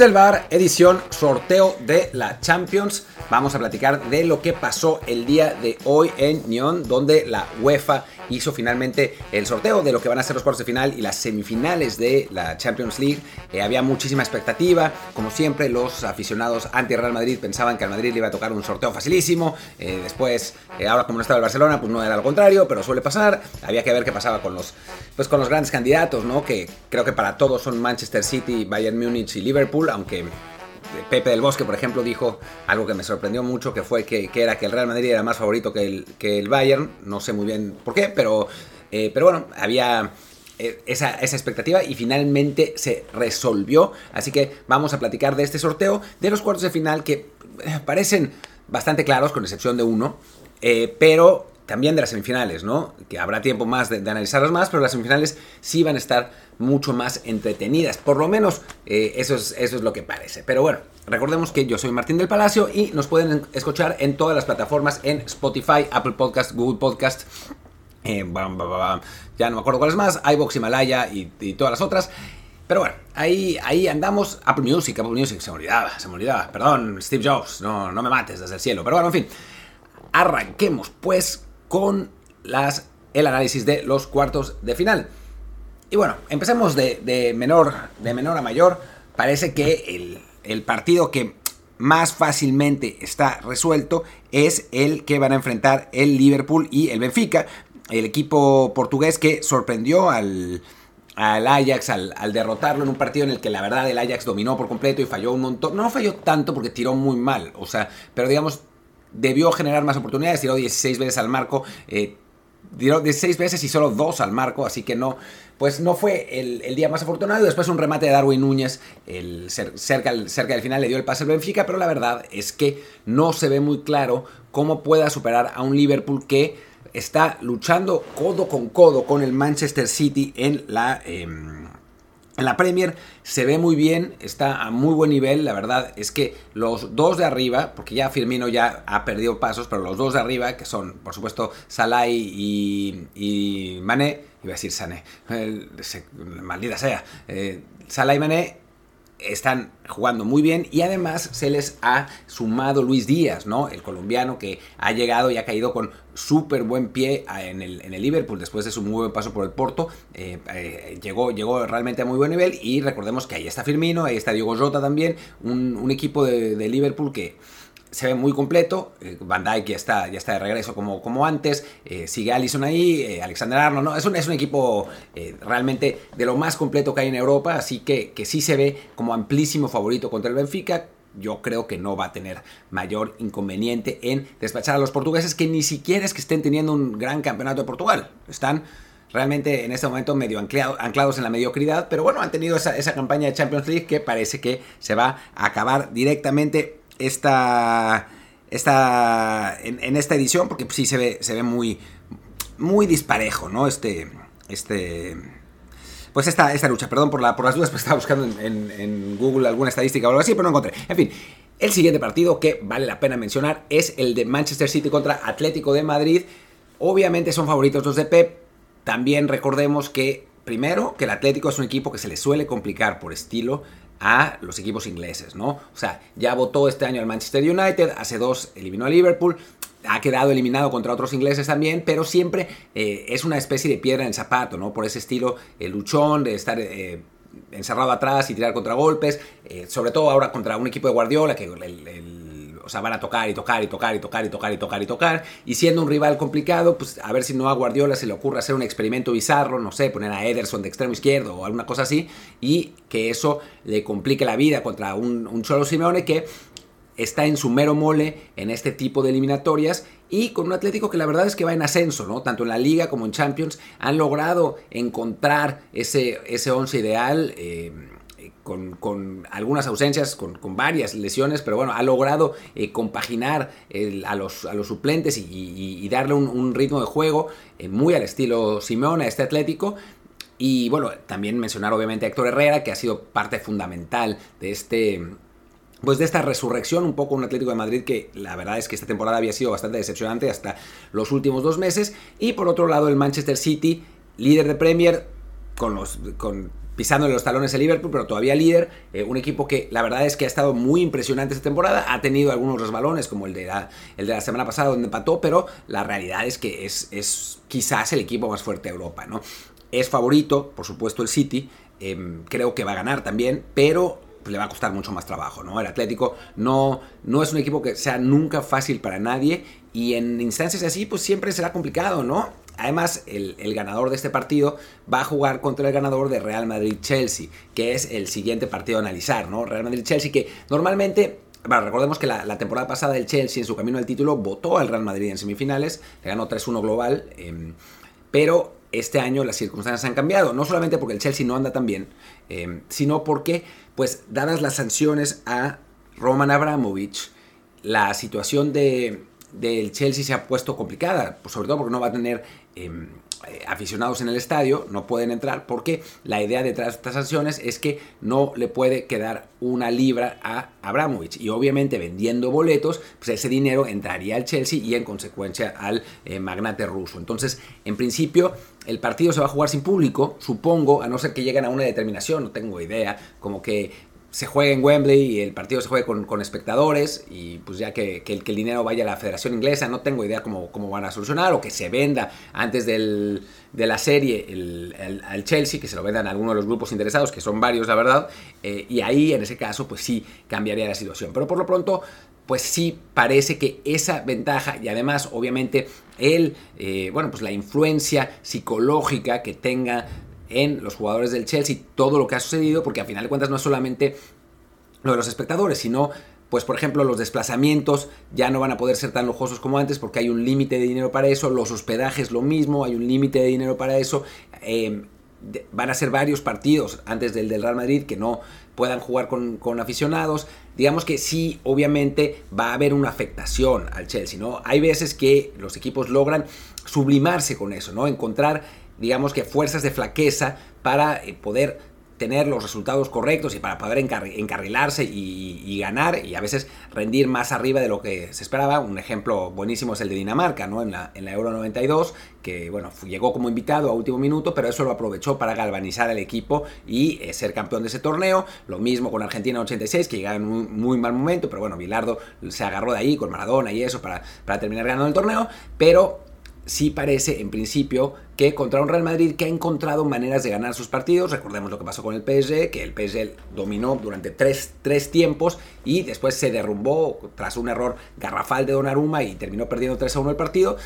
Desde el bar, edición sorteo de la Champions. Vamos a platicar de lo que pasó el día de hoy en Nyon, donde la UEFA hizo finalmente el sorteo de lo que van a ser los cuartos de final y las semifinales de la Champions League. Eh, había muchísima expectativa. Como siempre, los aficionados anti-Real Madrid pensaban que al Madrid le iba a tocar un sorteo facilísimo. Eh, después, eh, ahora como no estaba el Barcelona, pues no era lo contrario, pero suele pasar. Había que ver qué pasaba con los, pues con los grandes candidatos, ¿no? Que creo que para todos son Manchester City, Bayern Múnich y Liverpool, aunque Pepe del Bosque, por ejemplo, dijo algo que me sorprendió mucho, que fue que, era que el Real Madrid era más favorito que el, Bayern. No sé muy bien por qué, pero, eh, pero bueno, había eh, esa, esa, expectativa y finalmente se resolvió. Así que vamos a platicar de este sorteo, de los cuartos de final que eh, parecen bastante claros, con excepción de uno, pero también de las semifinales, ¿no? Que habrá tiempo más de, analizarlas más, pero las semifinales sí van a estar mucho más entretenidas. Por lo menos eh, eso, es, eso es lo que parece. Pero bueno, recordemos que yo soy Martín del Palacio y nos pueden escuchar en todas las plataformas, en Spotify, Apple Podcast, Google Podcast. Eh, ya no me acuerdo cuáles más, iBox, Himalaya y, y todas las otras. Pero bueno, ahí, ahí andamos. Apple Music, Apple Music, se me olvidaba, se me olvidaba. Perdón, Steve Jobs, no, no me mates desde el cielo. Pero bueno, en fin, arranquemos pues con las, el análisis de los cuartos de final. Y bueno, empecemos de, menor, de menor a mayor. Parece que el, partido que más fácilmente está resuelto es el que van a enfrentar el Liverpool y el Benfica. El equipo portugués que sorprendió al, al Ajax al, al, derrotarlo en un partido en el que la verdad el Ajax dominó por completo y falló un montón. No falló tanto porque tiró muy mal, o sea, pero digamos debió generar más oportunidades, tiró 16 veces al marco, eh, tiró 16 veces y solo 2 al marco, así que no, pues no fue el, día más afortunado. Después un remate de Darwin Núñez el, cerca, cerca del final le dio el pase al Benfica, pero la verdad es que no se ve muy claro cómo pueda superar a un Liverpool que está luchando codo con codo con el Manchester City en la... Em, en la Premier se ve muy bien, está a muy buen nivel. La verdad es que los dos de arriba, porque ya Firmino ya ha perdido pasos, pero los dos de arriba, que son por supuesto Salah y, Mané, iba a decir Sané, maldita sea, eh, Salah y Mané están jugando muy bien y además se les ha sumado Luis Díaz, ¿no? El colombiano que ha llegado y ha caído con súper buen pie en el, en el, Liverpool después de su muy buen paso por el Porto. Eh, eh, llegó, llegó realmente a muy buen nivel y recordemos que ahí está Firmino, ahí está Diego Jota también, un, equipo de Liverpool que se ve muy completo. Eh, Van Dijk ya está, ya está de regreso como, como antes. Eh, sigue Allison ahí, eh, Alexander Arnold. ¿no? Es, un, es un equipo realmente de lo más completo que hay en Europa. Así que, que sí se ve como amplísimo favorito contra el Benfica. Yo creo que no va a tener mayor inconveniente en despachar a los portugueses, que ni siquiera es que estén teniendo un gran campeonato de Portugal. Están realmente en este momento medio anclados en la mediocridad, pero bueno, han tenido esa, esa campaña de Champions League que parece que se va a acabar directamente esta, esta en, esta edición, porque sí se ve, se ve muy, muy disparejo, ¿no? Este, este, pues esta, esta lucha, perdón por, la, por las dudas, pues estaba buscando en, Google alguna estadística o algo así, pero no encontré. En fin, el siguiente partido que vale la pena mencionar es el de Manchester City contra Atlético de Madrid. Obviamente son favoritos los de Pep. También recordemos que, primero, que el Atlético es un equipo que se le suele complicar por estilo a los equipos ingleses, ¿no? O sea, ya votó este año al Manchester United, hace dos eliminó a Liverpool, ha quedado eliminado contra otros ingleses también, pero siempre eh, es una especie de piedra en zapato, ¿no? Por ese estilo el luchón, de estar eh, encerrado atrás y tirar contragolpes, eh, sobre todo ahora contra un equipo de Guardiola, que el sea, van a tocar y tocar y tocar y tocar y tocar y tocar y tocar. Y siendo un rival complicado, pues a ver si no a Guardiola se le ocurre hacer un experimento bizarro, no sé, poner a Ederson de extremo izquierdo o alguna cosa así, y que eso le complique la vida contra un, un Cholo Simeone que está en su mero mole en este tipo de eliminatorias y con un Atlético que la verdad es que va en ascenso, ¿no? Tanto en la Liga como en Champions han logrado encontrar ese, ese once ideal. Eh, con, algunas ausencias, con, varias lesiones, pero bueno, ha logrado eh, compaginar a, los, suplentes y, darle un, ritmo de juego eh, muy al estilo Simeone a este Atlético. Y bueno, también mencionar obviamente a Héctor Herrera, que ha sido parte fundamental de este pues de esta resurrección, un poco un Atlético de Madrid que la verdad es que esta temporada había sido bastante decepcionante hasta los últimos dos meses. Y por otro lado el Manchester City, líder de Premier, con, los, pisándole los talones el Liverpool, pero todavía líder. Eh, un equipo que la verdad es que ha estado muy impresionante esta temporada. Ha tenido algunos resbalones, como el de la, semana pasada, donde empató, pero la realidad es que es, es quizás el equipo más fuerte de Europa, ¿no? Es favorito, por supuesto, el City. Em, creo que va a ganar también, pero le va a costar mucho más trabajo, ¿no? El Atlético no, no es un equipo que sea nunca fácil para nadie y en instancias así, pues siempre será complicado, ¿no? Además, el, ganador de este partido va a jugar contra el ganador de Real Madrid-Chelsea, que es el siguiente partido a analizar, ¿no? Real Madrid-Chelsea, que normalmente bueno, recordemos que la, temporada pasada el Chelsea en su camino al título votó al Real Madrid en semifinales, le ganó 3-1 global, em, pero este año las circunstancias han cambiado, no solamente porque el Chelsea no anda tan bien, em, sino porque, pues, dadas las sanciones a Roman Abramovich, la situación de, del Chelsea se ha puesto complicada, pues, sobre todo porque no va a tener Em, eh, aficionados en el estadio no pueden entrar porque la idea detrás de estas sanciones es que no le puede quedar una libra a Abramovich. Y obviamente vendiendo boletos pues ese dinero entraría al Chelsea y en consecuencia al eh, magnate ruso. Entonces en principio el partido se va a jugar sin público supongo a no ser que lleguen a una determinación no tengo idea como que se juegue en Wembley y el partido se juegue con, espectadores y pues ya que, el, dinero vaya a la Federación Inglesa, no tengo idea cómo, cómo van a solucionar o que se venda antes del, de la serie el, al Chelsea, que se lo vendan a alguno de los grupos interesados, que son varios la verdad, eh, y ahí en ese caso pues sí cambiaría la situación. Pero por lo pronto pues sí parece que esa ventaja y además obviamente el, eh, bueno pues la influencia psicológica que tenga en los jugadores del Chelsea todo lo que ha sucedido, porque a final de cuentas no es solamente lo de los espectadores, sino pues por ejemplo los desplazamientos ya no van a poder ser tan lujosos como antes porque hay un límite de dinero para eso, los hospedajes lo mismo, hay un límite de dinero para eso, em, van a ser varios partidos antes del del Real Madrid que no puedan jugar con, con, aficionados, digamos que sí, obviamente va a haber una afectación al Chelsea, ¿no? Hay veces que los equipos logran sublimarse con eso, ¿no? Encontrar digamos que fuerzas de flaqueza para eh, poder tener los resultados correctos y para poder encarrilarse y, ganar y a veces rendir más arriba de lo que se esperaba. Un ejemplo buenísimo es el de Dinamarca, ¿no? En la, Euro 92, que bueno, llegó como invitado a último minuto, pero eso lo aprovechó para galvanizar al equipo y eh, ser campeón de ese torneo. Lo mismo con Argentina 86, que llegaba en un muy mal momento, pero bueno, Bilardo se agarró de ahí con Maradona y eso para, para terminar ganando el torneo, pero sí parece en principio que contra un Real Madrid que ha encontrado maneras de ganar sus partidos. Recordemos lo que pasó con el PSG, que el PSG dominó durante tres, tiempos y después se derrumbó tras un error garrafal de Donnarumma y terminó perdiendo 3 a 1 el partido.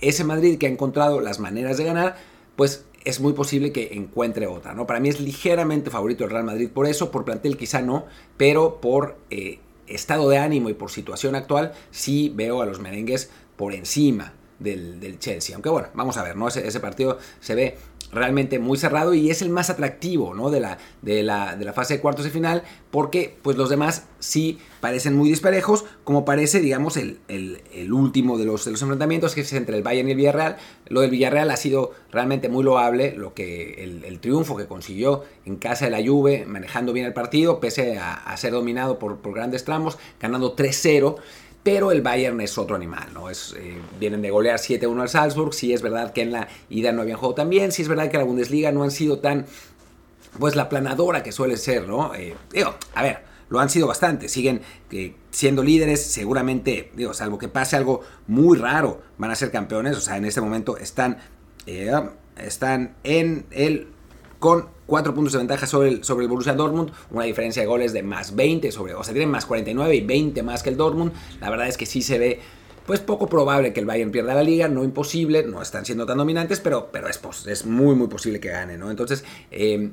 Ese Madrid que ha encontrado las maneras de ganar, pues es muy posible que encuentre otra. ¿no? Para mí es ligeramente favorito el Real Madrid por eso, por plantel quizá no, pero por eh, estado de ánimo y por situación actual sí veo a los merengues por encima del, Chelsea. Aunque bueno, vamos a ver, ¿no? Ese, partido se ve realmente muy cerrado y es el más atractivo ¿no? de, la, de, la, de la fase de cuartos de final porque pues los demás sí parecen muy disparejos como parece digamos el, el, último de los, de los enfrentamientos que es entre el Bayern y el Villarreal lo del Villarreal ha sido realmente muy loable lo que el, triunfo que consiguió en casa de la Juve manejando bien el partido pese a, ser dominado por, por grandes tramos ganando 3-0 pero el Bayern es otro animal, ¿no? Es, eh, vienen de golear 7-1 al Salzburg, sí es verdad que en la ida no habían jugado tan bien, sí es verdad que la Bundesliga no han sido tan, pues la planadora que suele ser, ¿no? Eh, digo, a ver, lo han sido bastante, siguen eh, siendo líderes, seguramente, digo, salvo que pase algo muy raro, van a ser campeones, o sea, en este momento están, están en el con 4 puntos de ventaja sobre el, sobre el Borussia Dortmund, una diferencia de goles de más 20, sobre, o sea, tienen más 49 y 20 más que el Dortmund. La verdad es que sí se ve pues poco probable que el Bayern pierda la liga, no imposible, no están siendo tan dominantes, pero, pero es, es muy muy posible que gane, ¿no? Entonces, em,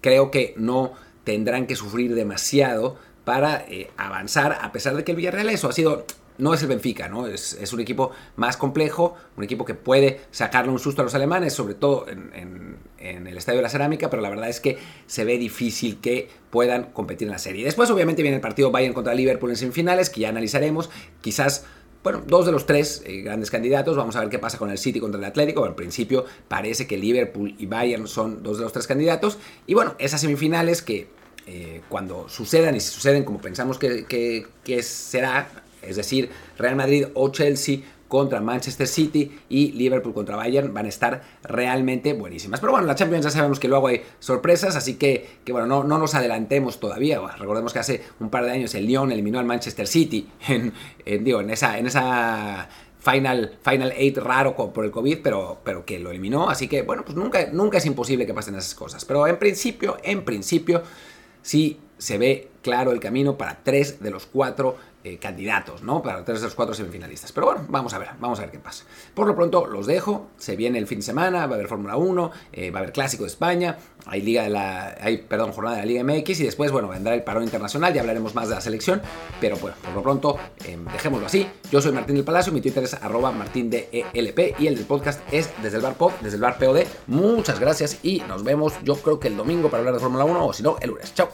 creo que no tendrán que sufrir demasiado para eh, avanzar, a pesar de que el Villarreal eso ha sido no es el Benfica, ¿no? Es, un equipo más complejo, un equipo que puede sacarle un susto a los alemanes, sobre todo en, el Estadio de la Cerámica, pero la verdad es que se ve difícil que puedan competir en la serie. Después, obviamente, viene el partido Bayern contra Liverpool en semifinales, que ya analizaremos. Quizás bueno, dos de los tres eh, grandes candidatos. Vamos a ver qué pasa con el City contra el Atlético. En principio parece que Liverpool y Bayern son dos de los tres candidatos. Y bueno, esas semifinales que eh, cuando sucedan y si suceden como pensamos que, que será, es decir, Real Madrid o Chelsea contra Manchester City y Liverpool contra Bayern van a estar realmente buenísimas. Pero bueno, la Champions ya sabemos que luego hay sorpresas, así que, que bueno, no, no, nos adelantemos todavía. recordemos que hace un par de años el Lyon eliminó al Manchester City en, digo, en esa, en esa Final, Final 8 raro por el COVID, pero, pero que lo eliminó. Así que, bueno, pues nunca, nunca es imposible que pasen esas cosas. Pero en principio, en principio, sí se ve claro el camino para tres de los cuatro eh, candidatos, ¿no? Para tres de los cuatro semifinalistas. Pero bueno, vamos a ver, vamos a ver qué pasa. Por lo pronto los dejo, se viene el fin de semana, va a haber Fórmula 1, eh, va a haber Clásico de España, hay Liga de la, hay, perdón, jornada de la Liga MX y después, bueno, vendrá el parón internacional, ya hablaremos más de la selección, pero bueno, por lo pronto, em, dejémoslo así. Yo soy Martín del Palacio, mi Twitter es arroba martindelp y el del podcast es desde el bar pod, desde el bar POD. Muchas gracias y nos vemos yo creo que el domingo para hablar de Fórmula 1 o si no, el lunes. Chao.